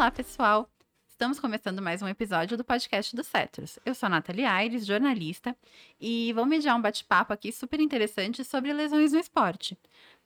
Olá, pessoal! Estamos começando mais um episódio do podcast do Cetros. Eu sou a Nathalie Aires, jornalista, e vou mediar um bate-papo aqui super interessante sobre lesões no esporte.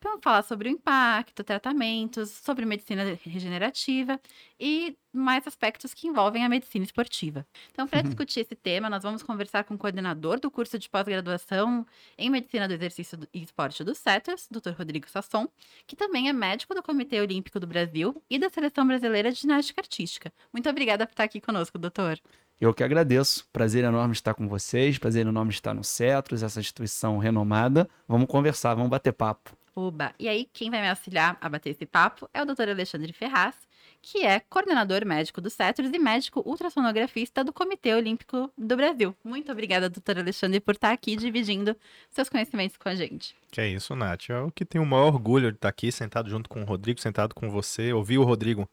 Vamos falar sobre o impacto, tratamentos, sobre medicina regenerativa e mais aspectos que envolvem a medicina esportiva. Então, para uhum. discutir esse tema, nós vamos conversar com o coordenador do curso de pós-graduação em Medicina do Exercício e Esporte do CETES, Dr. Rodrigo Sasson, que também é médico do Comitê Olímpico do Brasil e da Seleção Brasileira de Ginástica Artística. Muito obrigada por estar aqui conosco, doutor. Eu que agradeço. Prazer enorme estar com vocês, prazer enorme estar no CETROS, essa instituição renomada. Vamos conversar, vamos bater papo. Uba. E aí, quem vai me auxiliar a bater esse papo é o Dr. Alexandre Ferraz, que é coordenador médico do CETROS e médico ultrassonografista do Comitê Olímpico do Brasil. Muito obrigada, doutor Alexandre, por estar aqui dividindo seus conhecimentos com a gente. Que é isso, Nath. É o que tenho o maior orgulho de estar aqui, sentado junto com o Rodrigo, sentado com você, ouvir o Rodrigo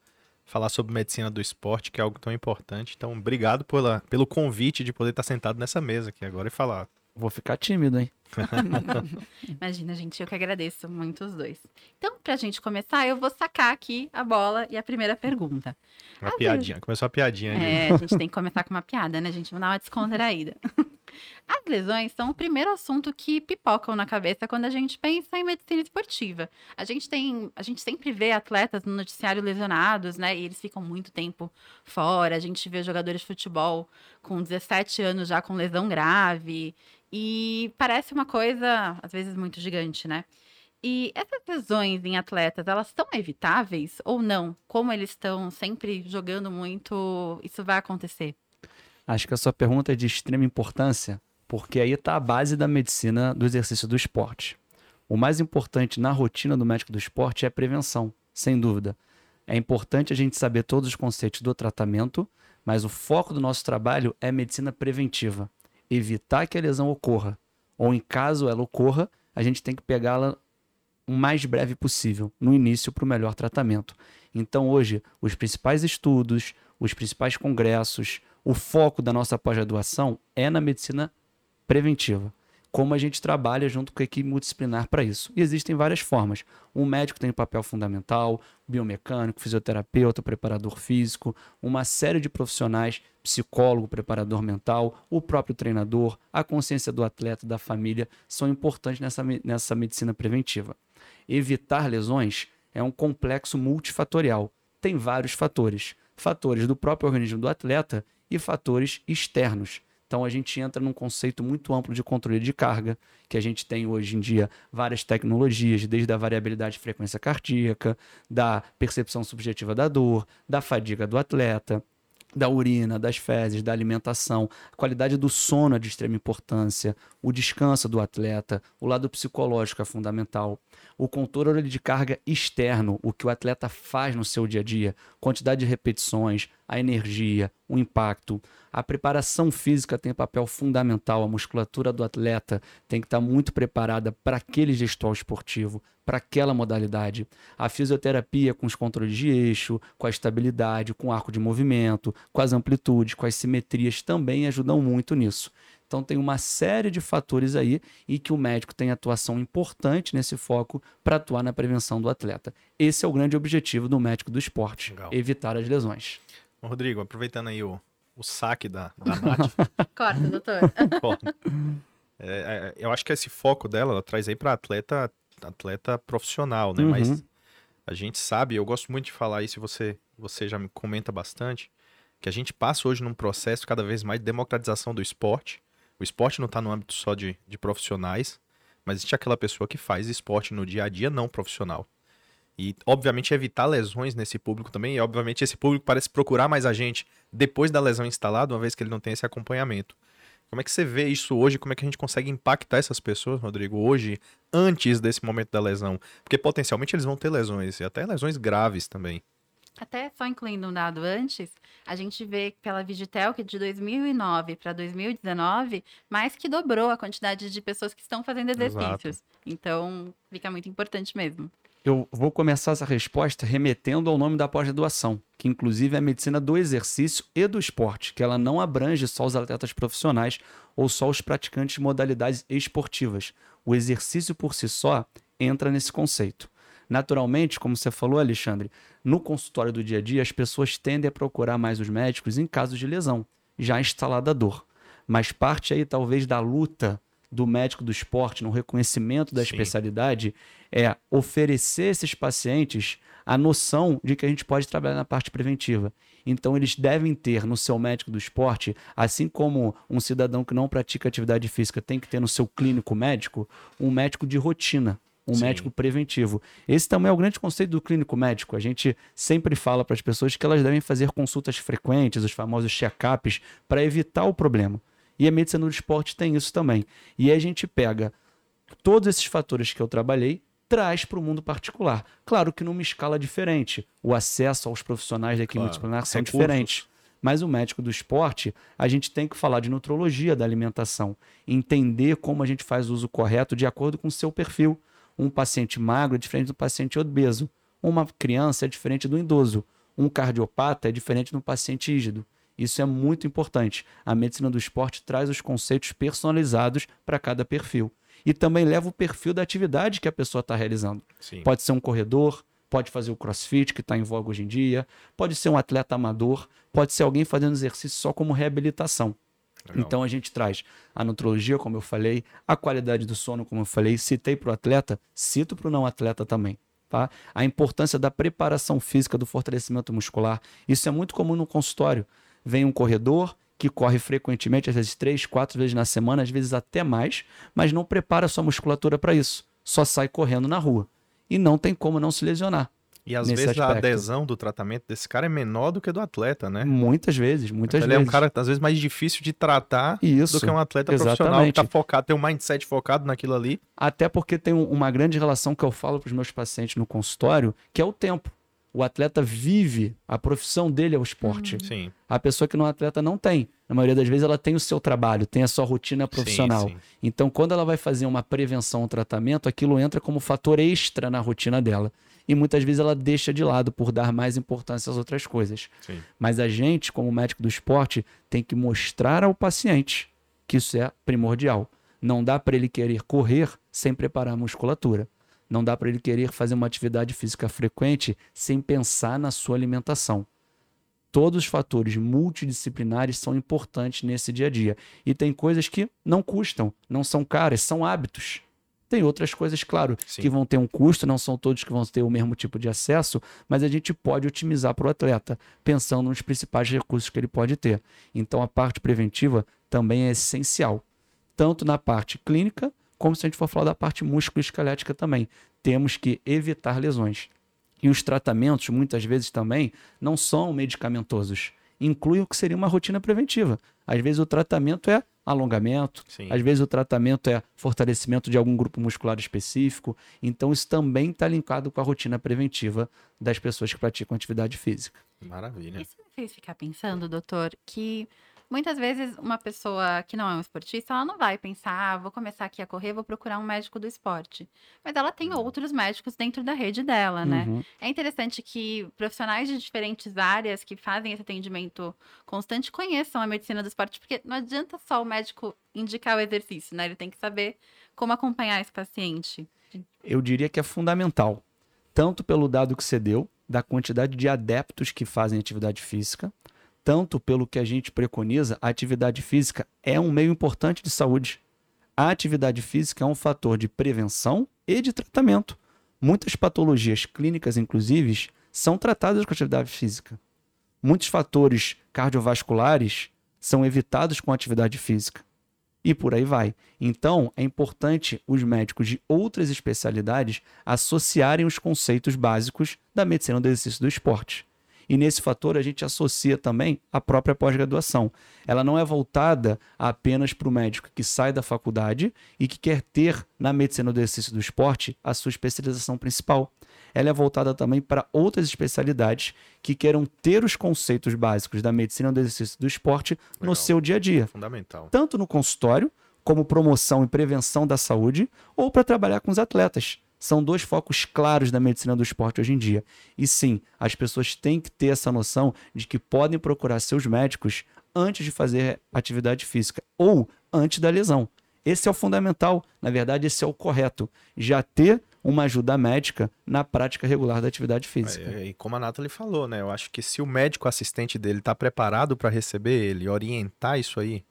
falar sobre medicina do esporte, que é algo tão importante. Então, obrigado pela, pelo convite de poder estar sentado nessa mesa aqui agora e falar. Vou ficar tímido, hein? Imagina, gente, eu que agradeço muito os dois. Então, pra gente começar, eu vou sacar aqui a bola e a primeira pergunta. Uma Às piadinha, vezes... começou a piadinha. É, a gente tem que começar com uma piada, né, gente? Vamos dar uma descontraída. As lesões são o primeiro assunto que pipocam na cabeça quando a gente pensa em medicina esportiva. A gente tem, a gente sempre vê atletas no noticiário lesionados, né? E eles ficam muito tempo fora. A gente vê jogadores de futebol com 17 anos já com lesão grave. E parece uma coisa, às vezes, muito gigante, né? E essas lesões em atletas, elas são evitáveis ou não? Como eles estão sempre jogando muito, isso vai acontecer? Acho que a sua pergunta é de extrema importância, porque aí está a base da medicina do exercício do esporte. O mais importante na rotina do médico do esporte é a prevenção, sem dúvida. É importante a gente saber todos os conceitos do tratamento, mas o foco do nosso trabalho é medicina preventiva evitar que a lesão ocorra, ou em caso ela ocorra, a gente tem que pegá-la o mais breve possível, no início, para o melhor tratamento. Então, hoje, os principais estudos, os principais congressos, o foco da nossa pós-graduação é na medicina preventiva como a gente trabalha junto com a equipe multidisciplinar para isso. E existem várias formas. Um médico tem um papel fundamental, biomecânico, fisioterapeuta, preparador físico, uma série de profissionais, psicólogo, preparador mental, o próprio treinador, a consciência do atleta, da família, são importantes nessa, nessa medicina preventiva. Evitar lesões é um complexo multifatorial. Tem vários fatores. Fatores do próprio organismo do atleta e fatores externos então a gente entra num conceito muito amplo de controle de carga, que a gente tem hoje em dia várias tecnologias, desde a variabilidade de frequência cardíaca, da percepção subjetiva da dor, da fadiga do atleta, da urina, das fezes, da alimentação, a qualidade do sono é de extrema importância, o descanso do atleta, o lado psicológico é fundamental, o controle de carga externo, o que o atleta faz no seu dia a dia, quantidade de repetições, a energia, o impacto. A preparação física tem papel fundamental, a musculatura do atleta tem que estar muito preparada para aquele gestual esportivo, para aquela modalidade. A fisioterapia com os controles de eixo, com a estabilidade, com o arco de movimento, com as amplitudes, com as simetrias também ajudam muito nisso. Então tem uma série de fatores aí e que o médico tem atuação importante nesse foco para atuar na prevenção do atleta. Esse é o grande objetivo do médico do esporte, Legal. evitar as lesões. Rodrigo, aproveitando aí o, o saque da, da Nath. Corta, doutor. É, é, eu acho que esse foco dela, ela traz aí para atleta, atleta profissional, né? Uhum. Mas a gente sabe, eu gosto muito de falar isso, e você, você já me comenta bastante, que a gente passa hoje num processo cada vez mais de democratização do esporte. O esporte não está no âmbito só de, de profissionais, mas existe aquela pessoa que faz esporte no dia a dia não profissional. E, obviamente, evitar lesões nesse público também. E, obviamente, esse público parece procurar mais a gente depois da lesão instalada, uma vez que ele não tem esse acompanhamento. Como é que você vê isso hoje? Como é que a gente consegue impactar essas pessoas, Rodrigo, hoje, antes desse momento da lesão? Porque potencialmente eles vão ter lesões, e até lesões graves também. Até só incluindo um dado antes, a gente vê pela Vigitel que de 2009 para 2019, mais que dobrou a quantidade de pessoas que estão fazendo exercícios. Exato. Então, fica muito importante mesmo. Eu vou começar essa resposta remetendo ao nome da pós-graduação, que inclusive é a medicina do exercício e do esporte, que ela não abrange só os atletas profissionais ou só os praticantes de modalidades esportivas. O exercício por si só entra nesse conceito. Naturalmente, como você falou, Alexandre, no consultório do dia a dia, as pessoas tendem a procurar mais os médicos em casos de lesão, já instalada a dor. Mas parte aí, talvez, da luta do médico do esporte, no reconhecimento da Sim. especialidade, é oferecer esses pacientes a noção de que a gente pode trabalhar na parte preventiva. Então, eles devem ter no seu médico do esporte, assim como um cidadão que não pratica atividade física tem que ter no seu clínico médico, um médico de rotina. Um Sim. médico preventivo. Esse também é o grande conceito do clínico médico. A gente sempre fala para as pessoas que elas devem fazer consultas frequentes, os famosos check-ups, para evitar o problema. E a medicina do esporte tem isso também. E a gente pega todos esses fatores que eu trabalhei, traz para o mundo particular. Claro que numa escala diferente. O acesso aos profissionais da clínica claro. são Recursos. diferentes. Mas o médico do esporte, a gente tem que falar de nutrologia da alimentação, entender como a gente faz o uso correto de acordo com o seu perfil. Um paciente magro é diferente do paciente obeso. Uma criança é diferente do idoso. Um cardiopata é diferente do paciente rígido. Isso é muito importante. A medicina do esporte traz os conceitos personalizados para cada perfil e também leva o perfil da atividade que a pessoa está realizando. Sim. Pode ser um corredor, pode fazer o crossfit, que está em voga hoje em dia, pode ser um atleta amador, pode ser alguém fazendo exercício só como reabilitação. Legal. Então a gente traz a nutrologia, como eu falei, a qualidade do sono, como eu falei, citei para o atleta, cito para o não atleta também. Tá? A importância da preparação física, do fortalecimento muscular. Isso é muito comum no consultório. Vem um corredor, que corre frequentemente, às vezes três, quatro vezes na semana, às vezes até mais, mas não prepara sua musculatura para isso. Só sai correndo na rua. E não tem como não se lesionar. E às vezes aspecto. a adesão do tratamento desse cara é menor do que do atleta, né? Muitas vezes, muitas vezes. Ele é um cara, às vezes, mais difícil de tratar Isso, do que um atleta exatamente. profissional que tá focado, tem um mindset focado naquilo ali. Até porque tem uma grande relação que eu falo para os meus pacientes no consultório, que é o tempo o atleta vive, a profissão dele é o esporte. Uhum. Sim. A pessoa que não é atleta não tem. Na maioria das vezes ela tem o seu trabalho, tem a sua rotina profissional. Sim, sim. Então, quando ela vai fazer uma prevenção, um tratamento, aquilo entra como fator extra na rotina dela. E muitas vezes ela deixa de lado por dar mais importância às outras coisas. Sim. Mas a gente, como médico do esporte, tem que mostrar ao paciente que isso é primordial. Não dá para ele querer correr sem preparar a musculatura. Não dá para ele querer fazer uma atividade física frequente sem pensar na sua alimentação. Todos os fatores multidisciplinares são importantes nesse dia a dia. E tem coisas que não custam, não são caras, são hábitos. Tem outras coisas, claro, Sim. que vão ter um custo, não são todos que vão ter o mesmo tipo de acesso, mas a gente pode otimizar para o atleta, pensando nos principais recursos que ele pode ter. Então a parte preventiva também é essencial, tanto na parte clínica como se a gente for falar da parte músculo-esquelética também. Temos que evitar lesões. E os tratamentos, muitas vezes também, não são medicamentosos. Inclui o que seria uma rotina preventiva. Às vezes o tratamento é alongamento, Sim. às vezes o tratamento é fortalecimento de algum grupo muscular específico. Então, isso também está linkado com a rotina preventiva das pessoas que praticam atividade física. Maravilha. Isso me fez ficar pensando, doutor, que Muitas vezes, uma pessoa que não é um esportista, ela não vai pensar, ah, vou começar aqui a correr, vou procurar um médico do esporte. Mas ela tem uhum. outros médicos dentro da rede dela, né? Uhum. É interessante que profissionais de diferentes áreas que fazem esse atendimento constante conheçam a medicina do esporte, porque não adianta só o médico indicar o exercício, né? Ele tem que saber como acompanhar esse paciente. Eu diria que é fundamental, tanto pelo dado que você deu, da quantidade de adeptos que fazem atividade física, tanto pelo que a gente preconiza, a atividade física é um meio importante de saúde. A atividade física é um fator de prevenção e de tratamento. Muitas patologias clínicas, inclusive, são tratadas com atividade física. Muitos fatores cardiovasculares são evitados com atividade física. E por aí vai. Então, é importante os médicos de outras especialidades associarem os conceitos básicos da medicina do exercício do esporte. E nesse fator a gente associa também a própria pós-graduação. Ela não é voltada apenas para o médico que sai da faculdade e que quer ter na medicina do exercício do esporte a sua especialização principal. Ela é voltada também para outras especialidades que queiram ter os conceitos básicos da medicina do exercício do esporte Legal. no seu dia a dia. Fundamental. Tanto no consultório, como promoção e prevenção da saúde, ou para trabalhar com os atletas são dois focos claros da medicina do esporte hoje em dia. E sim, as pessoas têm que ter essa noção de que podem procurar seus médicos antes de fazer atividade física ou antes da lesão. Esse é o fundamental, na verdade, esse é o correto. Já ter uma ajuda médica na prática regular da atividade física. É, e como a Nathalie falou, né? Eu acho que se o médico assistente dele está preparado para receber ele, orientar isso aí,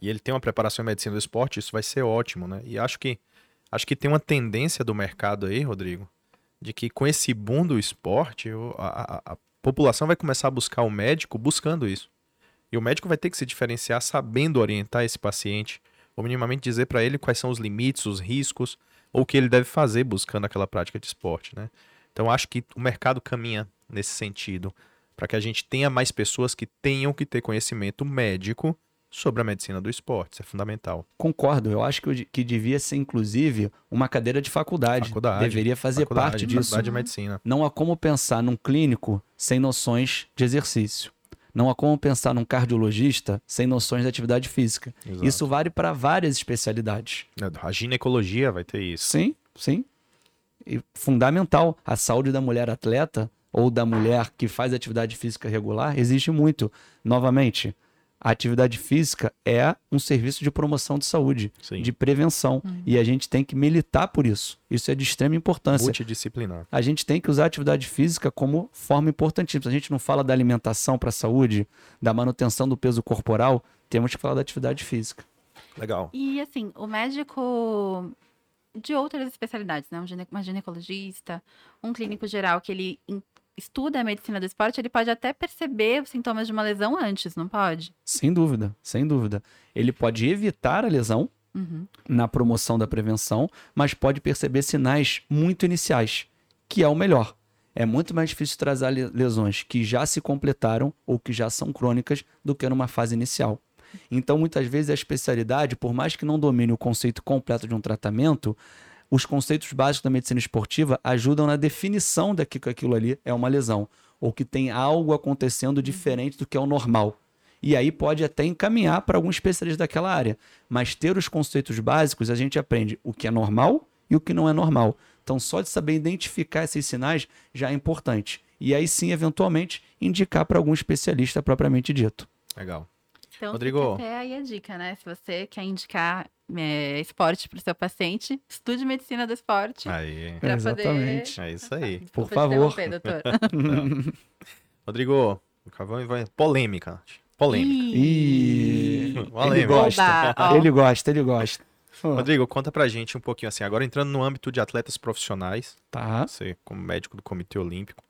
e ele tem uma preparação em medicina do esporte, isso vai ser ótimo, né? E acho que acho que tem uma tendência do mercado aí, Rodrigo, de que com esse boom do esporte, a, a, a população vai começar a buscar o médico buscando isso. E o médico vai ter que se diferenciar sabendo orientar esse paciente, ou minimamente dizer para ele quais são os limites, os riscos, ou o que ele deve fazer buscando aquela prática de esporte, né? Então acho que o mercado caminha nesse sentido, para que a gente tenha mais pessoas que tenham que ter conhecimento médico sobre a medicina do esporte, isso é fundamental. Concordo, eu acho que, que devia ser inclusive uma cadeira de faculdade, faculdade deveria fazer faculdade, parte disso. Faculdade de medicina. Não há como pensar num clínico sem noções de exercício. Não há como pensar num cardiologista sem noções de atividade física. Exato. Isso vale para várias especialidades. A ginecologia vai ter isso. Sim, sim. E fundamental. A saúde da mulher atleta ou da mulher que faz atividade física regular existe muito. Novamente, a atividade física é um serviço de promoção de saúde, Sim. de prevenção. Uhum. E a gente tem que militar por isso. Isso é de extrema importância. Multidisciplinar. A gente tem que usar a atividade física como forma importantíssima. A gente não fala da alimentação para a saúde, da manutenção do peso corporal, temos que falar da atividade física. Legal. E assim, o médico de outras especialidades, né? Um ginecologista, um clínico geral que ele estuda a medicina do esporte, ele pode até perceber os sintomas de uma lesão antes, não pode? Sem dúvida, sem dúvida. Ele pode evitar a lesão uhum. na promoção da prevenção, mas pode perceber sinais muito iniciais, que é o melhor. É muito mais difícil trazer lesões que já se completaram ou que já são crônicas do que numa fase inicial. Então, muitas vezes, a especialidade, por mais que não domine o conceito completo de um tratamento, os conceitos básicos da medicina esportiva ajudam na definição de que aquilo ali é uma lesão, ou que tem algo acontecendo diferente do que é o normal. E aí pode até encaminhar para algum especialista daquela área. Mas ter os conceitos básicos, a gente aprende o que é normal e o que não é normal. Então, só de saber identificar esses sinais já é importante. E aí sim, eventualmente, indicar para algum especialista propriamente dito. Legal. Então, Rodrigo. até aí a dica, né? Se você quer indicar é, esporte para o seu paciente, estude medicina do esporte. Aí. É, exatamente. Poder... É isso aí. Por favor. Rodrigo, polêmica. Polêmica. Ih, ele gosta. ele gosta, ele gosta. Rodrigo, conta pra gente um pouquinho assim, agora entrando no âmbito de atletas profissionais, tá. você como médico do Comitê Olímpico,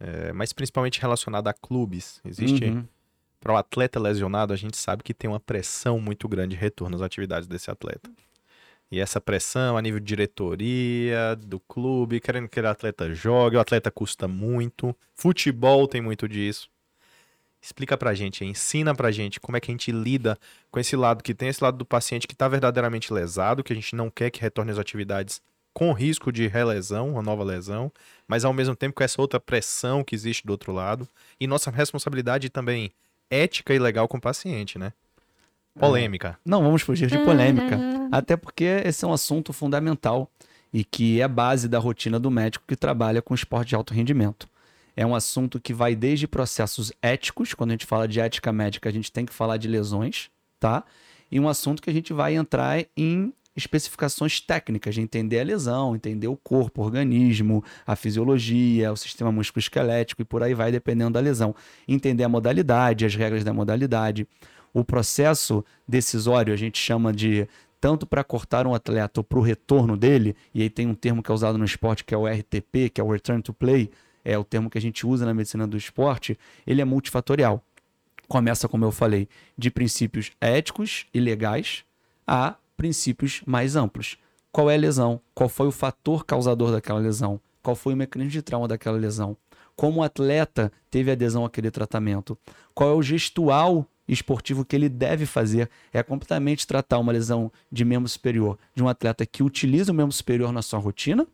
é, mas principalmente relacionado a clubes, existe uhum para o um atleta lesionado, a gente sabe que tem uma pressão muito grande de retorno às atividades desse atleta. E essa pressão a nível de diretoria, do clube, querendo que o atleta jogue, o atleta custa muito. Futebol tem muito disso. Explica pra gente, ensina pra gente como é que a gente lida com esse lado que tem esse lado do paciente que está verdadeiramente lesado, que a gente não quer que retorne às atividades com risco de relesão, uma nova lesão, mas ao mesmo tempo com essa outra pressão que existe do outro lado. E nossa responsabilidade também ética e legal com o paciente, né? Polêmica. É. Não vamos fugir de polêmica. Uhum. Até porque esse é um assunto fundamental e que é base da rotina do médico que trabalha com esporte de alto rendimento. É um assunto que vai desde processos éticos, quando a gente fala de ética médica, a gente tem que falar de lesões, tá? E um assunto que a gente vai entrar em especificações técnicas de entender a lesão, entender o corpo, o organismo, a fisiologia, o sistema músculo-esquelético e por aí vai, dependendo da lesão. Entender a modalidade, as regras da modalidade. O processo decisório a gente chama de tanto para cortar um atleta ou para o retorno dele, e aí tem um termo que é usado no esporte que é o RTP, que é o Return to Play, é o termo que a gente usa na medicina do esporte, ele é multifatorial. Começa, como eu falei, de princípios éticos e legais a princípios mais amplos. Qual é a lesão? Qual foi o fator causador daquela lesão? Qual foi o mecanismo de trauma daquela lesão? Como o atleta teve adesão àquele tratamento? Qual é o gestual esportivo que ele deve fazer? É completamente tratar uma lesão de membro superior de um atleta que utiliza o membro superior na sua rotina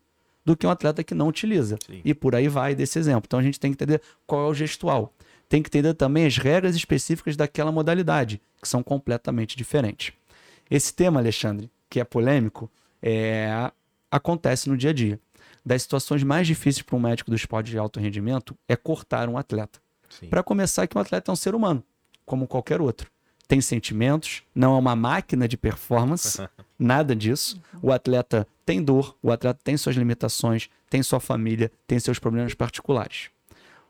do que um atleta que não utiliza. Sim. E por aí vai desse exemplo. Então a gente tem que entender qual é o gestual. Tem que entender também as regras específicas daquela modalidade, que são completamente diferentes. Esse tema, Alexandre, que é polêmico, é, acontece no dia a dia. Das situações mais difíceis para um médico do esporte de alto rendimento é cortar um atleta. Para começar, que um atleta é um ser humano, como qualquer outro. Tem sentimentos, não é uma máquina de performance, nada disso. O atleta tem dor, o atleta tem suas limitações, tem sua família, tem seus problemas particulares.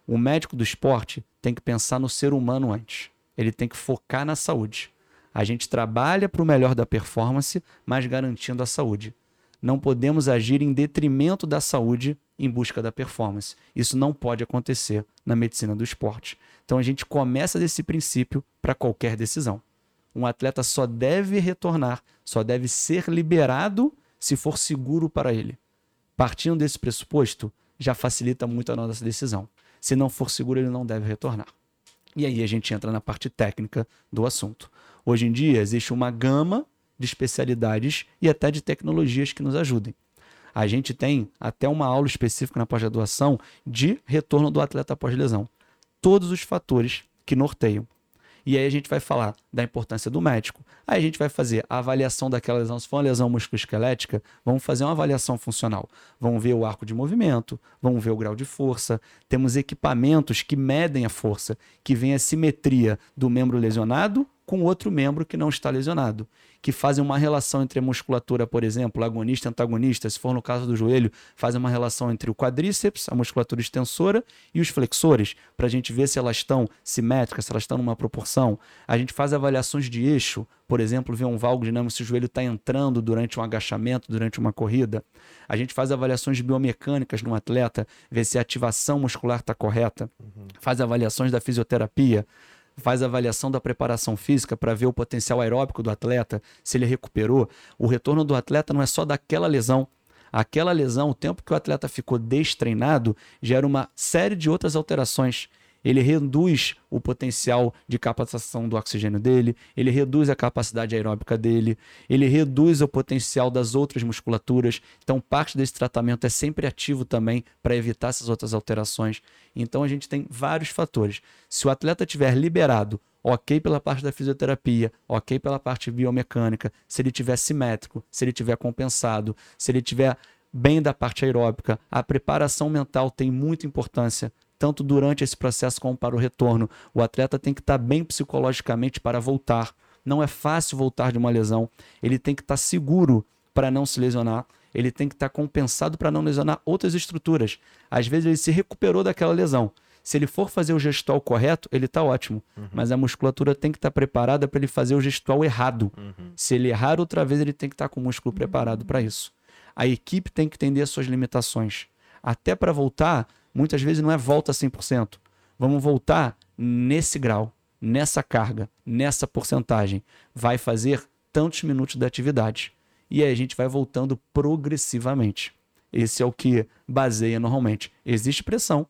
O médico do esporte tem que pensar no ser humano antes. Ele tem que focar na saúde. A gente trabalha para o melhor da performance, mas garantindo a saúde. Não podemos agir em detrimento da saúde em busca da performance. Isso não pode acontecer na medicina do esporte. Então a gente começa desse princípio para qualquer decisão. Um atleta só deve retornar, só deve ser liberado se for seguro para ele. Partindo desse pressuposto, já facilita muito a nossa decisão. Se não for seguro, ele não deve retornar. E aí a gente entra na parte técnica do assunto. Hoje em dia existe uma gama de especialidades e até de tecnologias que nos ajudem. A gente tem até uma aula específica na pós-graduação de retorno do atleta após lesão. Todos os fatores que norteiam. E aí a gente vai falar da importância do médico. Aí a gente vai fazer a avaliação daquela lesão. Se for uma lesão musculoesquelética, vamos fazer uma avaliação funcional. Vamos ver o arco de movimento, vamos ver o grau de força. Temos equipamentos que medem a força, que vem a simetria do membro lesionado com outro membro que não está lesionado, que fazem uma relação entre a musculatura, por exemplo, agonista e antagonista, se for no caso do joelho, fazem uma relação entre o quadríceps, a musculatura extensora e os flexores, para a gente ver se elas estão simétricas, se elas estão numa proporção. A gente faz avaliações de eixo, por exemplo, ver um valgo dinâmico se o joelho está entrando durante um agachamento, durante uma corrida. A gente faz avaliações biomecânicas no atleta, ver se a ativação muscular está correta. Uhum. Faz avaliações da fisioterapia faz avaliação da preparação física para ver o potencial aeróbico do atleta, se ele recuperou. O retorno do atleta não é só daquela lesão. Aquela lesão, o tempo que o atleta ficou destreinado, gera uma série de outras alterações ele reduz o potencial de captação do oxigênio dele, ele reduz a capacidade aeróbica dele, ele reduz o potencial das outras musculaturas. Então, parte desse tratamento é sempre ativo também para evitar essas outras alterações. Então, a gente tem vários fatores. Se o atleta tiver liberado, ok pela parte da fisioterapia, ok pela parte biomecânica, se ele tiver simétrico, se ele tiver compensado, se ele tiver bem da parte aeróbica, a preparação mental tem muita importância tanto durante esse processo como para o retorno. O atleta tem que estar bem psicologicamente para voltar. Não é fácil voltar de uma lesão. Ele tem que estar seguro para não se lesionar. Ele tem que estar compensado para não lesionar outras estruturas. Às vezes ele se recuperou daquela lesão. Se ele for fazer o gestual correto, ele está ótimo. Uhum. Mas a musculatura tem que estar preparada para ele fazer o gestual errado. Uhum. Se ele errar outra vez, ele tem que estar com o músculo preparado para isso. A equipe tem que entender as suas limitações. Até para voltar, muitas vezes não é volta 100%. Vamos voltar nesse grau, nessa carga, nessa porcentagem. Vai fazer tantos minutos de atividade. E aí a gente vai voltando progressivamente. Esse é o que baseia normalmente. Existe pressão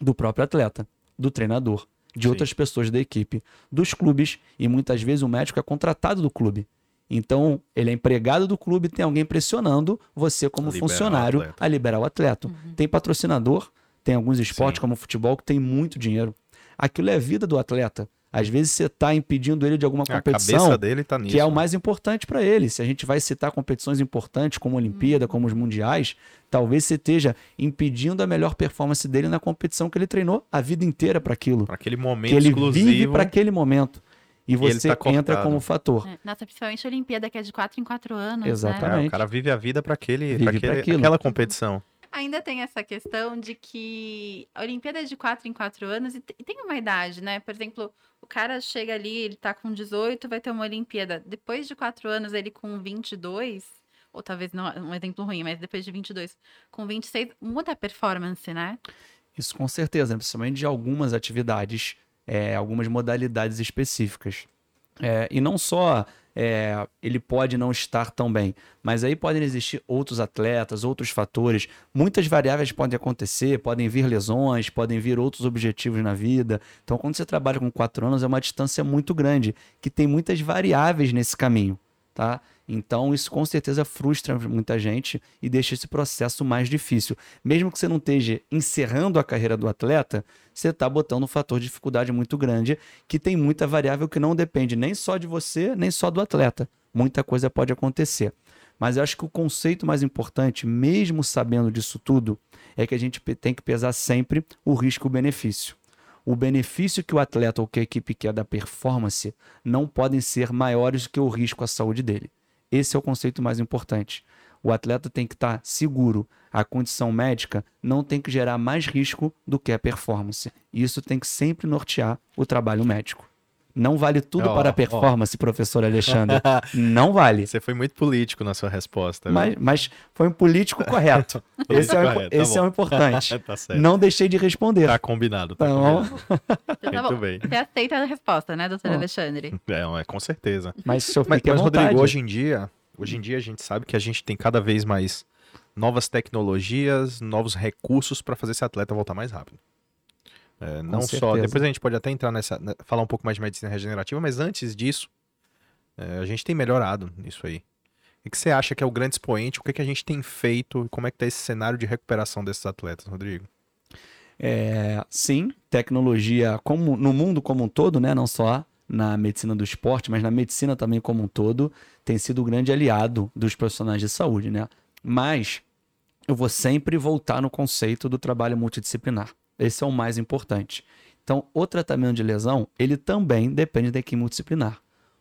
do próprio atleta, do treinador, de Sim. outras pessoas da equipe, dos clubes e muitas vezes o médico é contratado do clube. Então, ele é empregado do clube, tem alguém pressionando você como liberar funcionário a liberar o atleta. Uhum. Tem patrocinador, tem alguns esportes, Sim. como o futebol, que tem muito dinheiro. Aquilo é a vida do atleta. Às vezes você está impedindo ele de alguma competição tá nisso, que é o né? mais importante para ele. Se a gente vai citar competições importantes como a Olimpíada, como os Mundiais, talvez você esteja impedindo a melhor performance dele na competição que ele treinou a vida inteira para aquilo. Para aquele momento que ele exclusivo. vive para aquele momento. E você e tá entra como fator. É, nossa, principalmente a Olimpíada, que é de 4 em 4 anos. Exatamente. Né? É, o cara vive a vida para aquele, aquele, aquela competição. Ainda tem essa questão de que a Olimpíada é de 4 em 4 anos e tem uma idade, né? Por exemplo, o cara chega ali, ele tá com 18, vai ter uma Olimpíada. Depois de 4 anos, ele com 22, ou talvez não um exemplo ruim, mas depois de 22, com 26, muda a performance, né? Isso com certeza, principalmente de algumas atividades, é, algumas modalidades específicas. É, e não só é, ele pode não estar tão bem. Mas aí podem existir outros atletas, outros fatores. Muitas variáveis podem acontecer, podem vir lesões, podem vir outros objetivos na vida. Então, quando você trabalha com quatro anos, é uma distância muito grande, que tem muitas variáveis nesse caminho. Tá? Então, isso com certeza frustra muita gente e deixa esse processo mais difícil. Mesmo que você não esteja encerrando a carreira do atleta, você está botando um fator de dificuldade muito grande, que tem muita variável que não depende nem só de você, nem só do atleta. Muita coisa pode acontecer. Mas eu acho que o conceito mais importante, mesmo sabendo disso tudo, é que a gente tem que pesar sempre o risco e o benefício. O benefício que o atleta ou que a equipe quer da performance não podem ser maiores do que o risco à saúde dele. Esse é o conceito mais importante. O atleta tem que estar seguro. A condição médica não tem que gerar mais risco do que a performance. Isso tem que sempre nortear o trabalho médico. Não vale tudo oh, para a performance, oh. professor Alexandre. Não vale. Você foi muito político na sua resposta. Mas, mas, foi um político correto. esse é, o, esse tá é o importante. tá Não deixei de responder. Tá combinado. Tá então, combinado. muito bem. Você aceita a resposta, né, doutor oh. Alexandre? É, é, com certeza. Mas, se eu mas, mas Rodrigo, hoje em dia, hoje em dia a gente sabe que a gente tem cada vez mais novas tecnologias, novos recursos para fazer esse atleta voltar mais rápido. É, não só. Depois a gente pode até entrar nessa. Né, falar um pouco mais de medicina regenerativa, mas antes disso, é, a gente tem melhorado nisso aí. O que você acha que é o grande expoente? O que, que a gente tem feito? Como é que está esse cenário de recuperação desses atletas, Rodrigo? É, sim, tecnologia como no mundo como um todo, né? Não só na medicina do esporte, mas na medicina também como um todo, tem sido o grande aliado dos profissionais de saúde, né? Mas eu vou sempre voltar no conceito do trabalho multidisciplinar. Esse é o mais importante. Então, o tratamento de lesão, ele também depende da equipe multidisciplinar.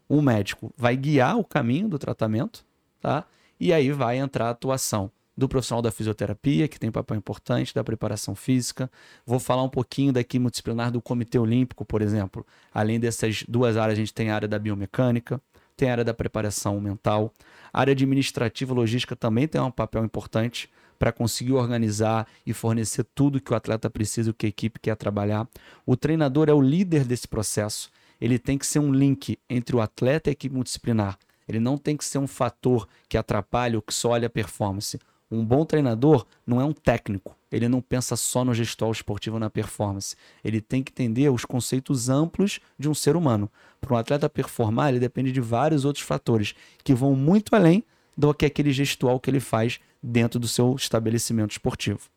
O médico vai guiar o caminho do tratamento, tá? E aí vai entrar a atuação do profissional da fisioterapia, que tem um papel importante, da preparação física. Vou falar um pouquinho da equipe multidisciplinar do Comitê Olímpico, por exemplo. Além dessas duas áreas, a gente tem a área da biomecânica, tem a área da preparação mental. A área administrativa e logística também tem um papel importante para conseguir organizar e fornecer tudo que o atleta precisa, o que a equipe quer trabalhar. O treinador é o líder desse processo. Ele tem que ser um link entre o atleta e a equipe multidisciplinar. Ele não tem que ser um fator que atrapalhe ou que só olha a performance. Um bom treinador não é um técnico. Ele não pensa só no gestual esportivo na performance. Ele tem que entender os conceitos amplos de um ser humano. Para um atleta performar, ele depende de vários outros fatores que vão muito além do que aquele gestual que ele faz dentro do seu estabelecimento esportivo.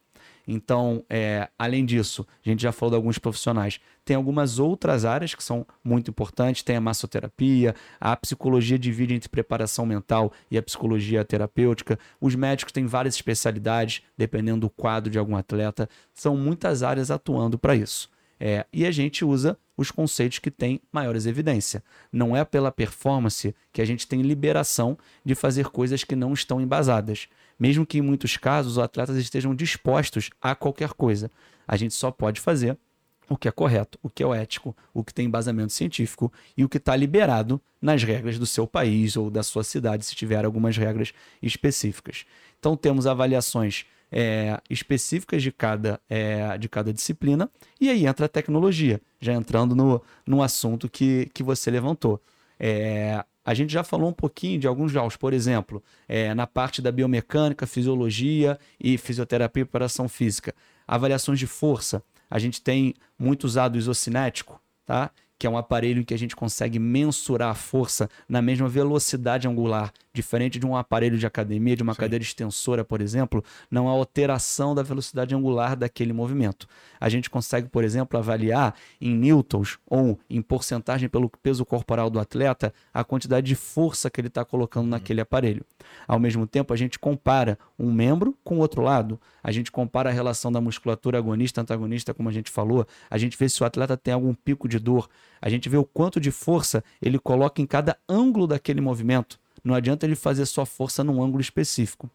Então, é, além disso, a gente já falou de alguns profissionais. Tem algumas outras áreas que são muito importantes. Tem a massoterapia, a psicologia divide entre preparação mental e a psicologia terapêutica. Os médicos têm várias especialidades, dependendo do quadro de algum atleta. São muitas áreas atuando para isso. É, e a gente usa os conceitos que têm maiores evidência. Não é pela performance que a gente tem liberação de fazer coisas que não estão embasadas. Mesmo que em muitos casos os atletas estejam dispostos a qualquer coisa. A gente só pode fazer o que é correto, o que é o ético, o que tem embasamento científico e o que está liberado nas regras do seu país ou da sua cidade, se tiver algumas regras específicas. Então temos avaliações é, específicas de cada, é, de cada disciplina, e aí entra a tecnologia, já entrando no, no assunto que, que você levantou. É, a gente já falou um pouquinho de alguns graus, por exemplo, é, na parte da biomecânica, fisiologia e fisioterapia e preparação física. Avaliações de força, a gente tem muito usado o isocinético, tá? Que é um aparelho em que a gente consegue mensurar a força na mesma velocidade angular Diferente de um aparelho de academia, de uma Sim. cadeira extensora, por exemplo, não há alteração da velocidade angular daquele movimento. A gente consegue, por exemplo, avaliar em newtons ou em porcentagem pelo peso corporal do atleta a quantidade de força que ele está colocando uhum. naquele aparelho. Ao mesmo tempo, a gente compara um membro com o outro lado. A gente compara a relação da musculatura agonista-antagonista, como a gente falou. A gente vê se o atleta tem algum pico de dor. A gente vê o quanto de força ele coloca em cada ângulo daquele movimento. Não adianta ele fazer só força num ângulo específico.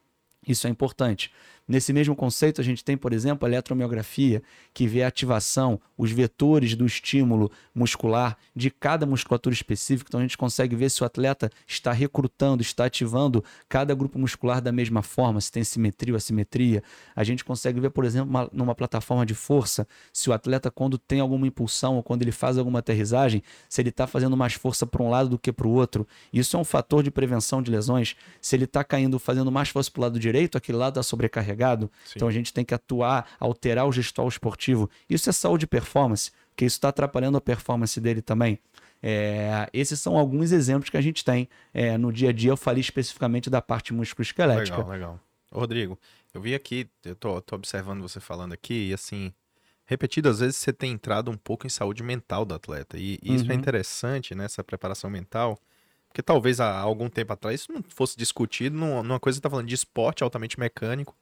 Isso é importante. Nesse mesmo conceito, a gente tem, por exemplo, a eletromiografia, que vê a ativação, os vetores do estímulo muscular de cada musculatura específica. Então, a gente consegue ver se o atleta está recrutando, está ativando cada grupo muscular da mesma forma, se tem simetria ou assimetria. A gente consegue ver, por exemplo, uma, numa plataforma de força, se o atleta, quando tem alguma impulsão ou quando ele faz alguma aterrissagem, se ele está fazendo mais força para um lado do que para o outro. Isso é um fator de prevenção de lesões. Se ele está caindo, fazendo mais força para o lado direito, aquele lado está sobrecarregado Sim. Então a gente tem que atuar, alterar o gestual esportivo. Isso é saúde e performance, que isso está atrapalhando a performance dele também. É, esses são alguns exemplos que a gente tem é, no dia a dia. Eu falei especificamente da parte musculoesquelética. Legal, legal. Rodrigo, eu vi aqui, eu tô, tô, observando você falando aqui, e assim, repetidas vezes você tem entrado um pouco em saúde mental do atleta. E, e isso é uhum. é interessante nessa preparação mental, porque talvez há algum tempo atrás isso não fosse discutido numa coisa que tá falando de esporte altamente mecânico.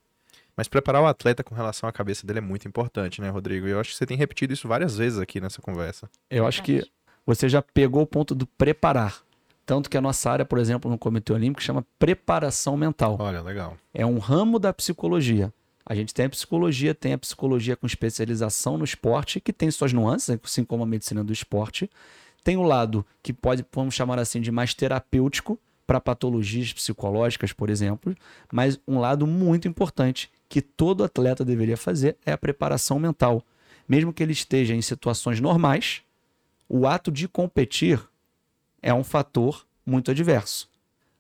Mas preparar o atleta com relação à cabeça dele é muito importante, né, Rodrigo? E eu acho que você tem repetido isso várias vezes aqui nessa conversa. Eu acho que você já pegou o ponto do preparar. Tanto que a nossa área, por exemplo, no Comitê Olímpico, chama preparação mental. Olha, legal. É um ramo da psicologia. A gente tem a psicologia, tem a psicologia com especialização no esporte, que tem suas nuances, assim como a medicina do esporte. Tem o lado que pode, vamos chamar assim, de mais terapêutico, para patologias psicológicas, por exemplo, mas um lado muito importante que todo atleta deveria fazer é a preparação mental. Mesmo que ele esteja em situações normais, o ato de competir é um fator muito adverso.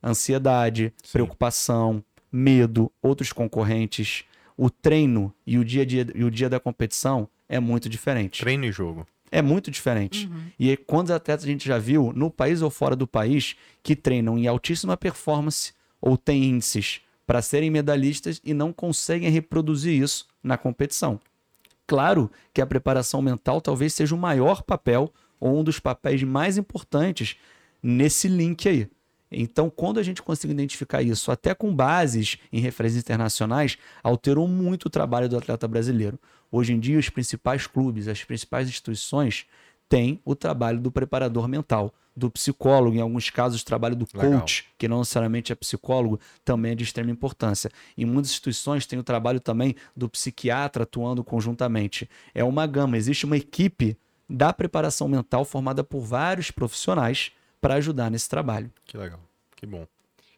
Ansiedade, Sim. preocupação, medo, outros concorrentes, o treino e o dia, dia, e o dia da competição é muito diferente. Treino e jogo. É muito diferente. Uhum. E quantos atletas a gente já viu, no país ou fora do país, que treinam em altíssima performance ou têm índices para serem medalhistas e não conseguem reproduzir isso na competição? Claro que a preparação mental talvez seja o maior papel ou um dos papéis mais importantes nesse link aí. Então, quando a gente consegue identificar isso, até com bases em referências internacionais, alterou muito o trabalho do atleta brasileiro. Hoje em dia, os principais clubes, as principais instituições têm o trabalho do preparador mental, do psicólogo, em alguns casos, o trabalho do Legal. coach, que não necessariamente é psicólogo, também é de extrema importância. Em muitas instituições tem o trabalho também do psiquiatra atuando conjuntamente. É uma gama, existe uma equipe da preparação mental formada por vários profissionais para ajudar nesse trabalho. Que legal, que bom.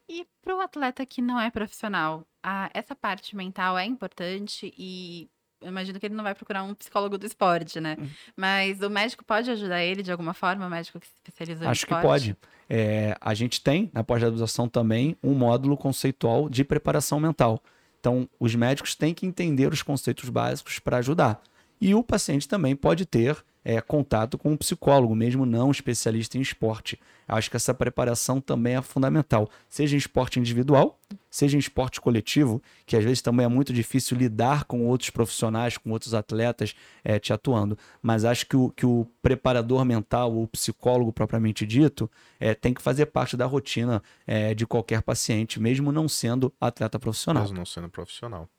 E para o atleta que não é profissional, a, essa parte mental é importante e imagino que ele não vai procurar um psicólogo do esporte, né? Uhum. Mas o médico pode ajudar ele de alguma forma, o médico que se Acho esporte? Acho que pode. É, a gente tem na pós-graduação também um módulo conceitual de preparação mental. Então, os médicos têm que entender os conceitos básicos para ajudar. E o paciente também pode ter é, contato com um psicólogo, mesmo não especialista em esporte. Acho que essa preparação também é fundamental, seja em esporte individual, seja em esporte coletivo, que às vezes também é muito difícil lidar com outros profissionais, com outros atletas é, te atuando. Mas acho que o, que o preparador mental, o psicólogo propriamente dito, é, tem que fazer parte da rotina é, de qualquer paciente, mesmo não sendo atleta profissional. Mesmo não sendo profissional.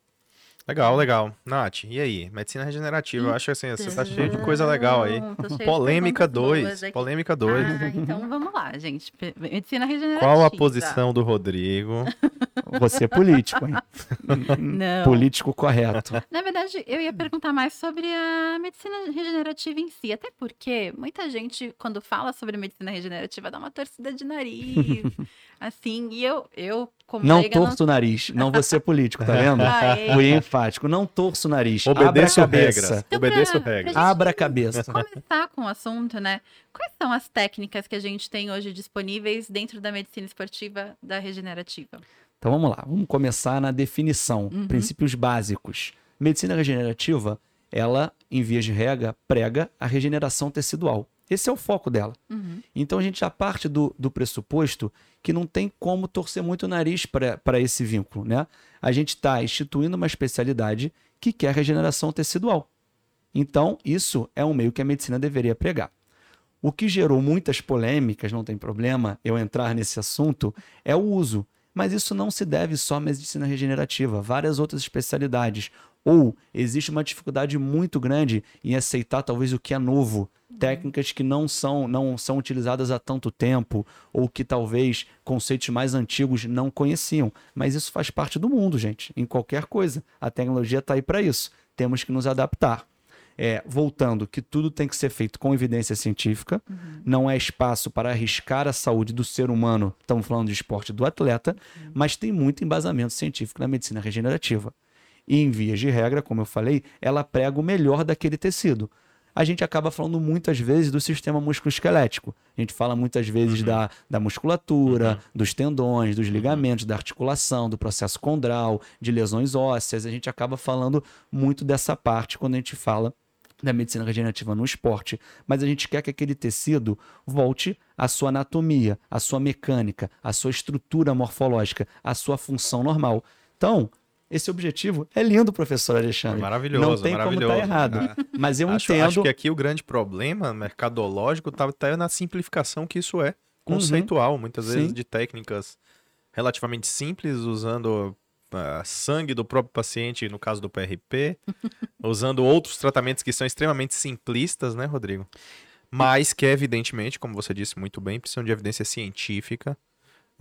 Legal, legal. Nath, e aí? Medicina regenerativa, eu acho assim, você tá cheio de coisa legal aí. Polêmica 2, polêmica 2. Ah, então vamos lá, gente. Medicina regenerativa. Qual a posição do Rodrigo? Você é político, hein? Não. Político correto. Na verdade, eu ia perguntar mais sobre a medicina regenerativa em si, até porque muita gente, quando fala sobre medicina regenerativa, dá uma torcida de nariz, assim, e eu, eu como não torço não... o nariz, não vou ser político, tá vendo? Ah, é. Fui enfático, não torço o nariz. Obedeço regras. Então, Obedeço regras. Abra a cabeça. começar com o assunto, né? Quais são as técnicas que a gente tem hoje disponíveis dentro da medicina esportiva da regenerativa? Então vamos lá, vamos começar na definição, uhum. princípios básicos. Medicina regenerativa, ela, em vias de regra, prega a regeneração tecidual. Esse é o foco dela. Uhum. Então a gente já parte do, do pressuposto que não tem como torcer muito o nariz para esse vínculo. Né? A gente está instituindo uma especialidade que quer regeneração tecidual. Então, isso é um meio que a medicina deveria pregar. O que gerou muitas polêmicas, não tem problema eu entrar nesse assunto, é o uso. Mas isso não se deve só à medicina regenerativa, várias outras especialidades. Ou existe uma dificuldade muito grande em aceitar talvez o que é novo, técnicas que não são, não são utilizadas há tanto tempo ou que talvez conceitos mais antigos não conheciam. Mas isso faz parte do mundo, gente, em qualquer coisa. A tecnologia está aí para isso. Temos que nos adaptar. É, voltando, que tudo tem que ser feito com evidência científica, uhum. não é espaço para arriscar a saúde do ser humano, estamos falando de esporte do atleta, uhum. mas tem muito embasamento científico na medicina regenerativa. E, em vias de regra, como eu falei, ela prega o melhor daquele tecido a gente acaba falando muitas vezes do sistema musculoesquelético. A gente fala muitas vezes uhum. da, da musculatura, uhum. dos tendões, dos ligamentos, da articulação, do processo condral, de lesões ósseas. A gente acaba falando muito dessa parte quando a gente fala da medicina regenerativa no esporte, mas a gente quer que aquele tecido volte à sua anatomia, à sua mecânica, à sua estrutura morfológica, à sua função normal. Então, esse objetivo é lindo, professor Alexandre. É maravilhoso, Não tem maravilhoso. como estar tá errado. É. Mas eu acho, entendo. Acho que aqui o grande problema mercadológico está tá na simplificação que isso é conceitual, uhum. muitas vezes Sim. de técnicas relativamente simples, usando uh, sangue do próprio paciente, no caso do PRP, usando outros tratamentos que são extremamente simplistas, né, Rodrigo? Mas que, evidentemente, como você disse muito bem, precisam de evidência científica.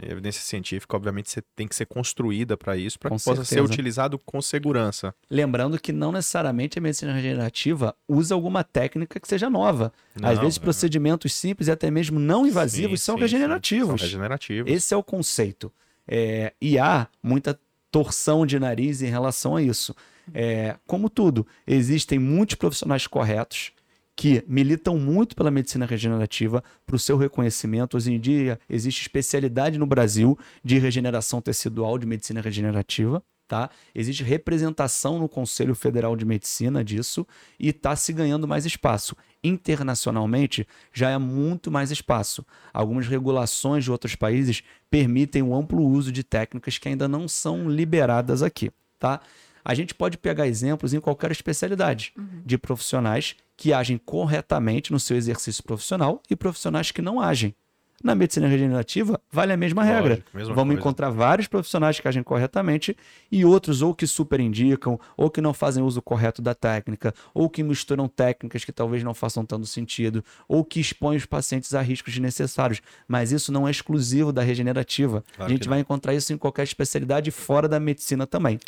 E evidência científica, obviamente, você tem que ser construída para isso, para que possa ser certeza. utilizado com segurança. Lembrando que não necessariamente a medicina regenerativa usa alguma técnica que seja nova. Às Não, vezes, é. procedimentos simples e até mesmo não invasivos Sim, são sim, regenerativos. São regenerativos. Esse é o conceito. É, e há muita torção de nariz em relação a isso. É, como tudo, existem muitos profissionais corretos que militam muito pela medicina regenerativa, para o seu reconhecimento. Hoje em dia, existe especialidade no Brasil de regeneração tecidual de medicina regenerativa. Tá? Existe representação no Conselho Federal de Medicina disso e está se ganhando mais espaço. Internacionalmente, já é muito mais espaço. Algumas regulações de outros países permitem o amplo uso de técnicas que ainda não são liberadas aqui. Tá? A gente pode pegar exemplos em qualquer especialidade de profissionais que agem corretamente no seu exercício profissional e profissionais que não agem. Na medicina regenerativa, vale a mesma regra. Lógico, mesma Vamos coisa. encontrar vários profissionais que agem corretamente e outros ou que superindicam, ou que não fazem uso correto da técnica, ou que misturam técnicas que talvez não façam tanto sentido, ou que expõem os pacientes a riscos desnecessários. Mas isso não é exclusivo da regenerativa. Claro a gente vai encontrar isso em qualquer especialidade fora da medicina também.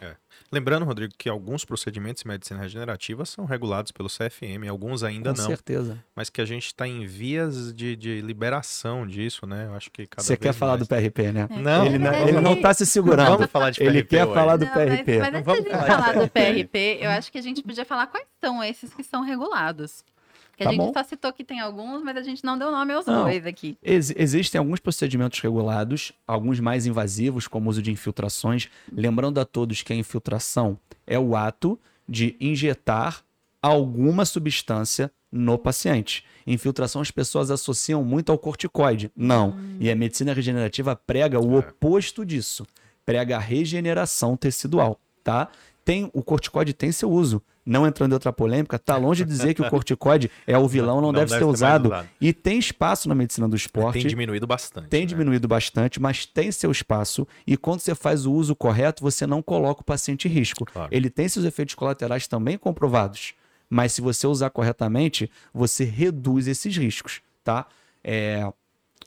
Lembrando, Rodrigo, que alguns procedimentos em medicina regenerativa são regulados pelo CFM, alguns ainda Com não. certeza. Mas que a gente está em vias de, de liberação disso, né? Eu acho que cada Você quer falar mais. do PRP, né? Não, ele, não ele não tá se segurando. Vamos falar de Ele PRP quer hoje. falar do Não, PRP. Mas, mas antes Vamos falar do PRP, eu acho que a gente podia falar quais são esses que são regulados. Que a Tá gente bom. só citou que tem alguns, mas a gente não deu nome aos Não. dois aqui. Ex- existem alguns procedimentos regulados, alguns mais invasivos, como o uso de infiltrações. Lembrando a todos que a infiltração é o ato de injetar alguma substância no paciente. Infiltração as pessoas associam muito ao corticoide. Não. E a medicina regenerativa prega o É. oposto disso. Prega a regeneração tecidual, tá? Tem, o corticoide tem seu uso. Não entrando em outra polêmica, tá longe de dizer que o corticoide é o vilão, não, Não deve, deve ser usado. usado. E tem espaço na medicina do esporte. Tem diminuído bastante. Tem né? diminuído bastante, mas tem seu espaço. E quando você faz o uso correto, você não coloca o paciente em risco. Claro. Ele tem seus efeitos colaterais também comprovados. Mas se você usar corretamente, você reduz esses riscos, tá? É,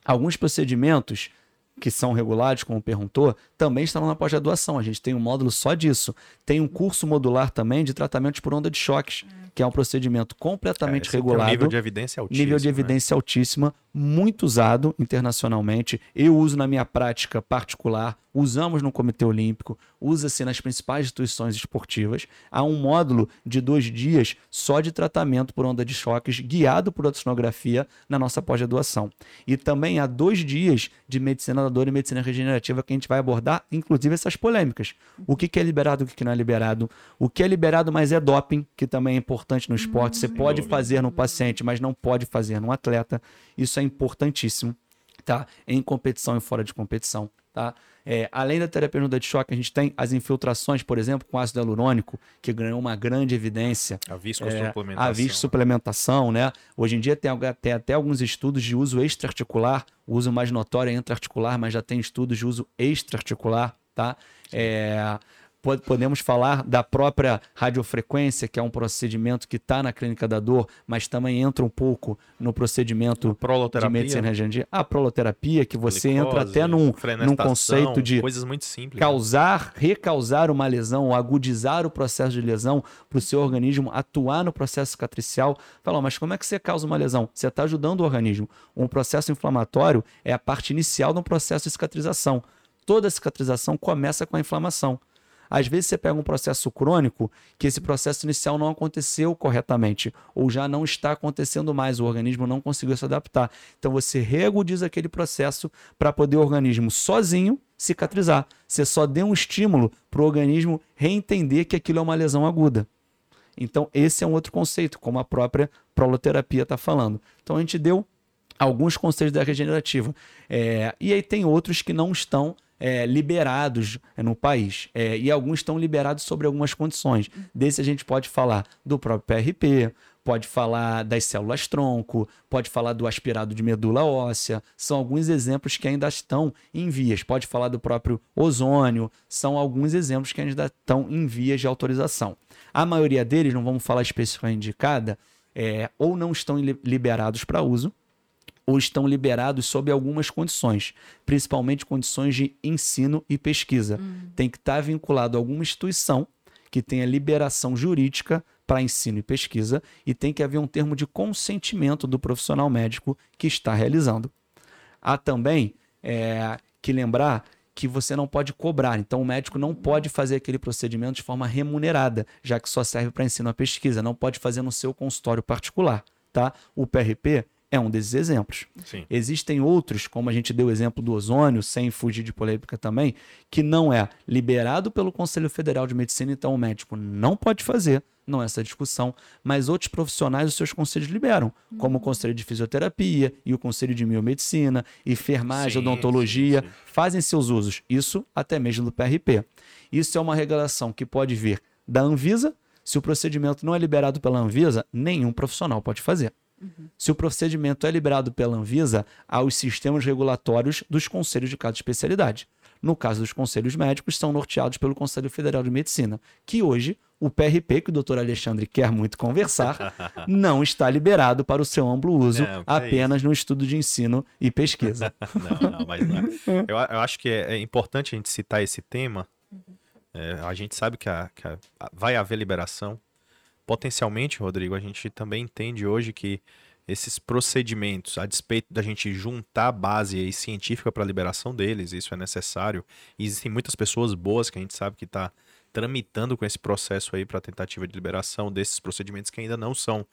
alguns procedimentos que são regulados, como perguntou, também estão na pós-graduação. A gente tem um módulo só disso. Tem um curso modular também de tratamentos por onda de choques, que é um procedimento completamente Esse tem um regulado nível de evidência altíssimo. nível de né? evidência altíssima, muito usado internacionalmente. Eu uso na minha prática particular, usamos no Comitê Olímpico, usa-se nas principais instituições esportivas. Há um módulo de dois dias só de tratamento por onda de choques, guiado por oceanografia na nossa pós-graduação. E também há dois dias de medicina da dor e medicina regenerativa que a gente vai abordar, inclusive essas polêmicas. O que que é liberado, o que que não é liberado. O que é liberado, mas é doping, que também é importante no esporte. Você pode dúvida. fazer no paciente, mas não pode fazer no atleta. Isso é importantíssimo, tá? Em competição e fora de competição, tá? É, além da terapia no de choque, a gente tem as infiltrações, por exemplo, com ácido hialurônico, que ganhou uma grande evidência. A É, viscosuplementação. a suplementação, né? Hoje em dia tem, tem até alguns estudos de uso extraarticular, o uso mais notório é intraarticular, mas já tem estudos de uso extraarticular, tá? É, podemos falar da própria radiofrequência, que é um procedimento que está na clínica da dor, mas também entra um pouco no procedimento de medicina regenerativa. A proloterapia, que você glicose, entra até num, num conceito de Coisas muito simples. né? causar, recausar uma lesão, ou agudizar o processo de lesão para o seu organismo atuar no processo cicatricial. Fala, mas como é que você causa uma lesão? Você está ajudando o organismo. Um processo inflamatório é a parte inicial de um processo de cicatrização. Toda cicatrização começa com a inflamação. Às vezes você pega um processo crônico que esse processo inicial não aconteceu corretamente, ou já não está acontecendo mais, o organismo não conseguiu se adaptar. Então você reagudiza aquele processo para poder o organismo sozinho cicatrizar. Você só deu um estímulo para o organismo reentender que aquilo é uma lesão aguda. Então, esse é um outro conceito, como a própria proloterapia está falando. Então, a gente deu alguns conceitos da regenerativa. É, e aí tem outros que não estão é, liberados no país. É, e alguns estão liberados sobre algumas condições. Desse a gente pode falar do próprio PRP, pode falar das células tronco, pode falar do aspirado de medula óssea. São alguns exemplos que ainda estão em vias. Pode falar do próprio ozônio. São alguns exemplos que ainda estão em vias de autorização. A maioria deles, não vamos falar especificamente de cada, é, ou não estão li- liberados para uso, ou estão liberados sob algumas condições, principalmente condições de ensino e pesquisa. Tem que estar vinculado a alguma instituição que tenha liberação jurídica para ensino e pesquisa e tem que haver um termo de consentimento do profissional médico que está realizando. Há também é, que lembrar que você não pode cobrar. Então, o médico não pode fazer aquele procedimento de forma remunerada, já que só serve para ensino e pesquisa. Não pode fazer no seu consultório particular. Tá? O PRP é um desses exemplos. Sim. Existem outros, como a gente deu o exemplo do ozônio, sem fugir de polêmica também, que não é liberado pelo Conselho Federal de Medicina, então o médico não pode fazer, não é essa discussão, mas outros profissionais os seus conselhos liberam, como o Conselho de Fisioterapia e o Conselho de Biomedicina, enfermagem, Sim, odontologia, sim, sim. fazem seus usos, isso até mesmo do PRP. Isso é uma regulação que pode vir da Anvisa, se o procedimento não é liberado pela Anvisa, nenhum profissional pode fazer. Se o procedimento é liberado pela Anvisa, há os sistemas regulatórios dos conselhos de cada especialidade. No caso dos conselhos médicos, são norteados pelo Conselho Federal de Medicina, que hoje o PRP, que o doutor Alexandre quer muito conversar, não está liberado para o seu amplo uso, Não, é apenas no estudo de ensino e pesquisa. Não, não, mas não é. Eu, eu acho que é, é importante a gente citar esse tema. É, a gente sabe que, a- que a- vai haver liberação. Potencialmente, Rodrigo, a gente também entende hoje que esses procedimentos, a despeito da gente juntar a base científica para a liberação deles, isso é necessário. E existem muitas pessoas boas que a gente sabe que está tramitando com esse processo aí para tentativa de liberação desses procedimentos que ainda não são,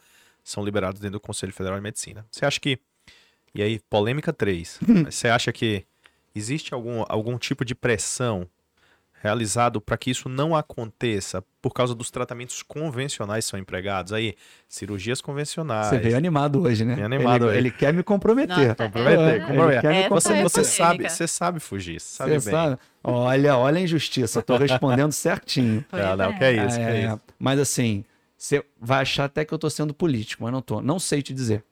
são liberados dentro do Conselho Federal de Medicina. Você acha que e aí, polêmica 3. Você acha que existe algum, algum tipo de pressão realizado para que isso não aconteça por causa dos tratamentos convencionais que são empregados? Aí, cirurgias convencionais. Você veio animado hoje, né? Veio animado ele, hoje. ele quer me comprometer. Nossa, Comprometer, é, comprometer. Me Você, é você sabe, você sabe fugir, sabe Você bem. sabe? Olha, olha a injustiça. Tô respondendo certinho. Pois Não, não, é. que é isso, que é É, isso. Mas assim, você vai achar até que eu tô sendo político, mas não tô. Não sei te dizer.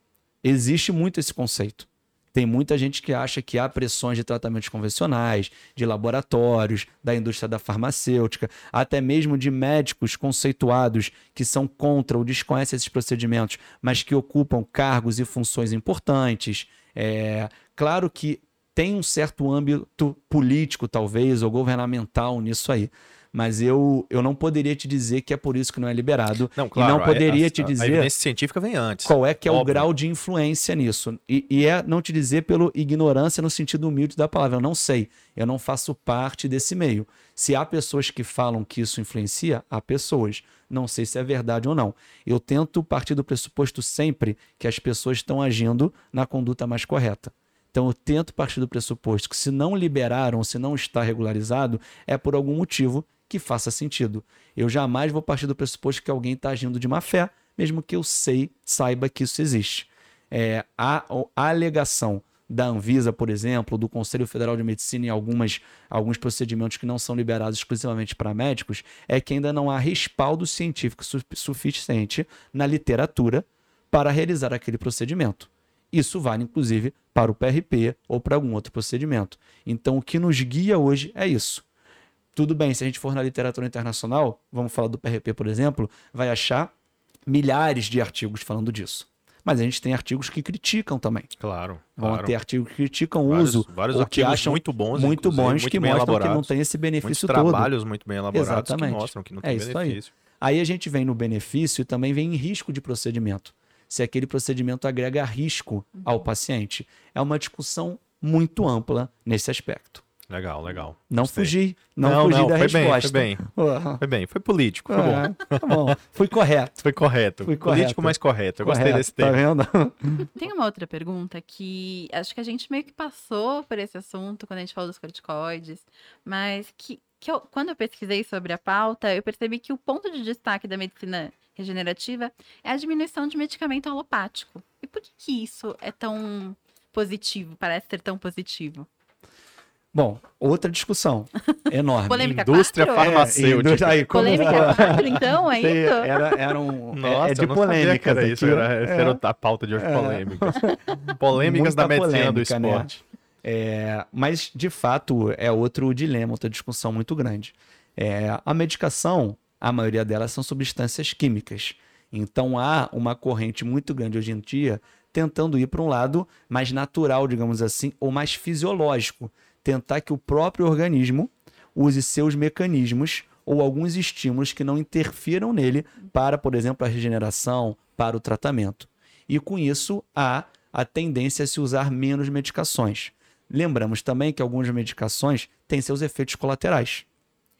Existe muito esse conceito. Tem muita gente que acha que há pressões de tratamentos convencionais, de laboratórios, da indústria da farmacêutica, até mesmo de médicos conceituados que são contra ou desconhecem esses procedimentos, mas que ocupam cargos e funções importantes. É, claro que tem um certo âmbito político, talvez, ou governamental nisso aí. Mas eu, eu não poderia te dizer que é por isso que não é liberado. Não, claro, e não a- poderia a, te A dizer evidência científica vem antes. qual é que é o Óbvio. grau de influência nisso. E, e é não te dizer pelo ignorância no sentido humilde da palavra. Eu não sei. Eu não faço parte desse meio. Se há pessoas que falam que isso influencia, há pessoas. Não sei se é verdade ou não. Eu tento partir do pressuposto sempre que as pessoas estão agindo na conduta mais correta. Então eu tento partir do pressuposto que se não liberaram, se não está regularizado, é por algum motivo que faça sentido. Eu jamais vou partir do pressuposto que alguém está agindo de má fé, mesmo que eu sei, saiba que isso existe. É, a, a alegação da Anvisa, por exemplo, do Conselho Federal de Medicina em algumas, alguns procedimentos que não são liberados exclusivamente para médicos, é que ainda não há respaldo científico su- suficiente na literatura para realizar aquele procedimento. Isso vale, inclusive, para o PRP ou para algum outro procedimento. Então, o que nos guia hoje é isso. Tudo bem, se a gente for na literatura internacional, vamos falar do PRP, por exemplo, vai achar milhares de artigos falando disso. Mas a gente tem artigos que criticam também. Claro, Vão claro. ter artigos que criticam o uso, vários artigos acham muito bons, muito bons, que mostram que não elaborados. tem esse Muitos benefício todo. trabalhos muito bem elaborados Exatamente. que mostram que não É tem isso aí. benefício. Aí a gente vem no benefício e também vem em risco de procedimento. Se aquele procedimento agrega risco ao paciente. É uma discussão muito ampla nesse aspecto. Legal, legal. Não Gostei. fugi, não, Não, fugi não, da foi bem, resposta. foi bem. Ah, Foi bem, foi político, foi bom. ah, tá bom. Fui correto. Foi correto. Foi Político, correto. mas correto. Eu gostei correto, desse Tá tema. vendo? Tem uma outra pergunta que acho que a gente meio que passou por esse assunto quando a gente falou dos corticoides, mas que, que eu- quando eu pesquisei sobre a pauta, eu percebi que o ponto de destaque da medicina regenerativa é a diminuição de medicamento alopático. E por que, que isso é tão positivo, parece ser tão positivo? Bom, outra discussão enorme. Polêmica Indústria 4? farmacêutica. É, aí, como- Polêmica 4, então, é Sei, isso? Era, era um. é- Nossa, é de polêmica. era isso. Era, era a pauta de hoje, É. polêmicas. Polêmicas da Muita medicina do polêmica, né? esporte. É, mas, de fato, é outro dilema, outra discussão muito grande. É, a medicação, a maioria delas são substâncias químicas. Então há uma corrente muito grande hoje em dia tentando ir para um lado mais natural, digamos assim, ou mais fisiológico, tentar que o próprio organismo use seus mecanismos ou alguns estímulos que não interfiram nele para, por exemplo, a regeneração, para o tratamento. E com isso há a tendência a se usar menos medicações. Lembramos também que algumas medicações têm seus efeitos colaterais.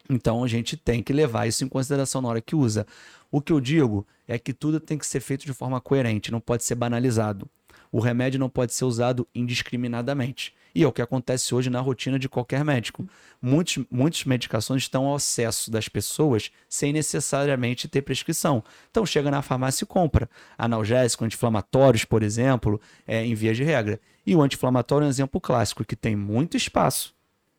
Então a gente tem que levar isso em consideração na hora que usa. O que eu digo é que tudo tem que ser feito de forma coerente, não pode ser banalizado. O remédio não pode ser usado indiscriminadamente. E é o que acontece hoje na rotina de qualquer médico. Muitos, muitas medicações estão ao acesso das pessoas sem necessariamente ter prescrição. Então chega na farmácia e compra. Analgésico, anti-inflamatórios, por exemplo, é, em via de regra. E o anti-inflamatório é um exemplo clássico, que tem muito espaço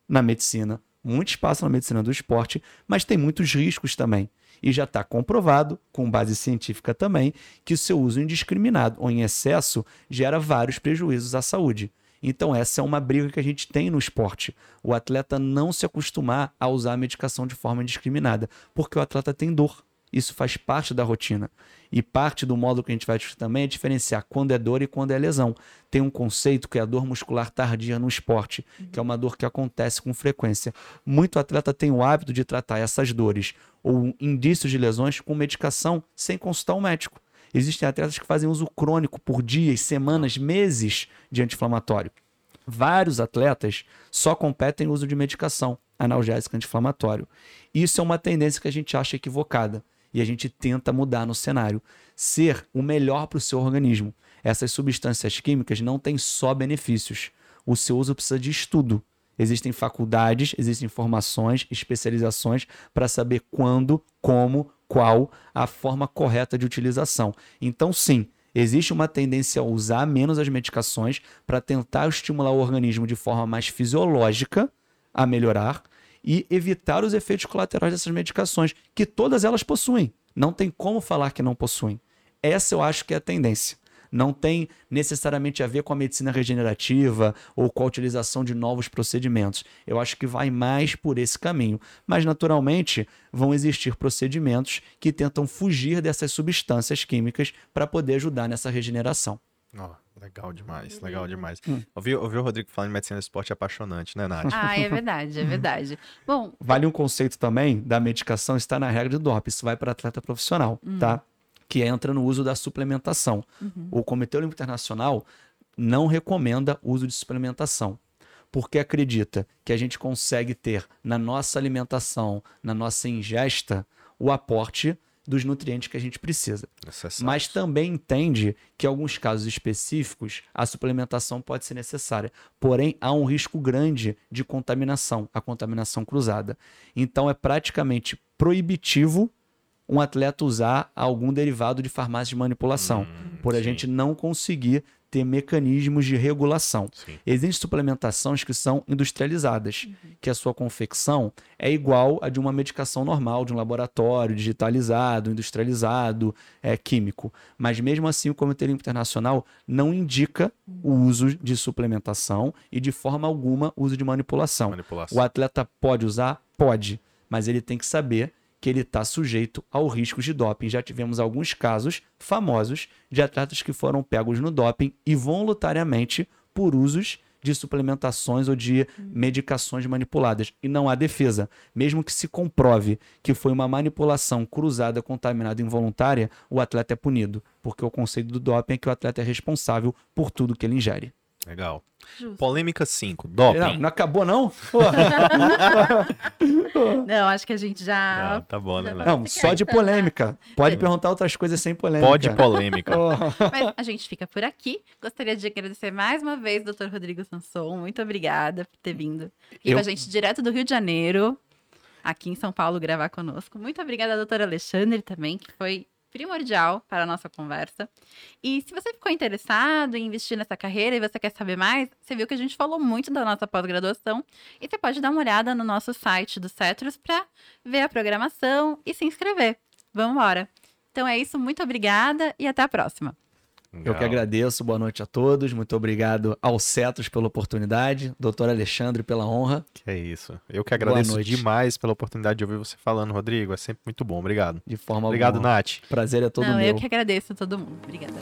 na medicina, muito espaço na medicina do esporte, mas tem muitos riscos também. E já está comprovado, com base científica também, que o seu uso indiscriminado ou em excesso gera vários prejuízos à saúde. Então, essa é uma briga que a gente tem no esporte. O atleta não se acostumar a usar a medicação de forma indiscriminada, porque o atleta tem dor. Isso faz parte da rotina. E parte do modo que a gente vai discutir também é diferenciar quando é dor e quando é lesão. Tem um conceito que é a dor muscular tardia no esporte, que é uma dor que acontece com frequência. Muito atleta tem o hábito de tratar essas dores ou indícios de lesões com medicação sem consultar o um médico. Existem atletas que fazem uso crônico por dias, semanas, meses de anti-inflamatório. Vários atletas só competem no uso de medicação analgésica anti-inflamatório. Isso é uma tendência que a gente acha equivocada e a gente tenta mudar no cenário. Ser o melhor para o seu organismo. Essas substâncias químicas não têm só benefícios. O seu uso precisa de estudo. Existem faculdades, existem formações, especializações para saber quando, como, qual a forma correta de utilização. Então, sim, existe uma tendência a usar menos as medicações para tentar estimular o organismo de forma mais fisiológica a melhorar e evitar os efeitos colaterais dessas medicações, que todas elas possuem. Não tem como falar que não possuem. Essa eu acho que é a tendência não tem necessariamente a ver com a medicina regenerativa ou com a utilização de novos procedimentos. Eu acho que vai mais por esse caminho. Mas, naturalmente, vão existir procedimentos que tentam fugir dessas substâncias químicas para poder ajudar nessa regeneração. Oh, legal demais, legal demais. Hum. Ouvir, ouvir o Rodrigo falando de medicina do esporte é apaixonante, né, Nath? Ah, é verdade, é verdade. Bom. Vale um conceito também da medicação está na regra de DOP. Isso vai para atleta profissional, hum. tá? que entra no uso da suplementação. Uhum. O Comitê Olímpico Internacional não recomenda uso de suplementação, porque acredita que a gente consegue ter na nossa alimentação, na nossa ingesta, o aporte dos nutrientes que a gente precisa. Mas também entende que em alguns casos específicos a suplementação pode ser necessária. Porém, há um risco grande de contaminação, a contaminação cruzada. Então é praticamente proibitivo um atleta usar algum derivado de farmácia de manipulação, hum, por a sim. gente não conseguir ter mecanismos de regulação. Sim. Existem suplementações que são industrializadas, uhum. que a sua confecção é igual a de uma medicação normal, de um laboratório digitalizado, industrializado, é, químico. Mas mesmo assim, o Comitê Olímpico Internacional não indica o uso de suplementação e, de forma alguma, o uso de manipulação. manipulação. O atleta pode usar? Pode. Mas ele tem que saber que ele está sujeito ao risco de doping. Já tivemos alguns casos famosos de atletas que foram pegos no doping e voluntariamente por usos de suplementações ou de medicações manipuladas. E não há defesa. Mesmo que se comprove que foi uma manipulação cruzada contaminada involuntária, o atleta é punido. Porque o conceito do doping é que o atleta é responsável por tudo que ele ingere. Legal. Justo. Polêmica 5, doping. Não, não acabou, não? não, acho que a gente já. Não, tá bom, né? Não, só de polêmica. Pode é. perguntar outras coisas sem polêmica. Pode polêmica. Mas a gente fica por aqui. Gostaria de agradecer mais uma vez, doutor Rodrigo Sanson. Muito obrigada por ter vindo aqui Eu... com a gente direto do Rio de Janeiro, aqui em São Paulo, gravar conosco. Muito obrigada, doutor Alexandre, também, que foi primordial para a nossa conversa. E se você ficou interessado em investir nessa carreira e você quer saber mais, você viu que a gente falou muito da nossa pós-graduação e você pode dar uma olhada no nosso site do Cetros para ver a programação e se inscrever. Vamos embora. Então é isso, muito obrigada e até a próxima. Eu que agradeço, boa noite a todos. Muito obrigado ao Cetos pela oportunidade, doutor Alexandre pela honra. Que é isso. Eu que agradeço demais pela oportunidade de ouvir você falando, Rodrigo. É sempre muito bom. Obrigado. De forma Obrigado, alguma. Nath. Prazer é todo Não, meu. Eu que agradeço a todo mundo. Obrigada.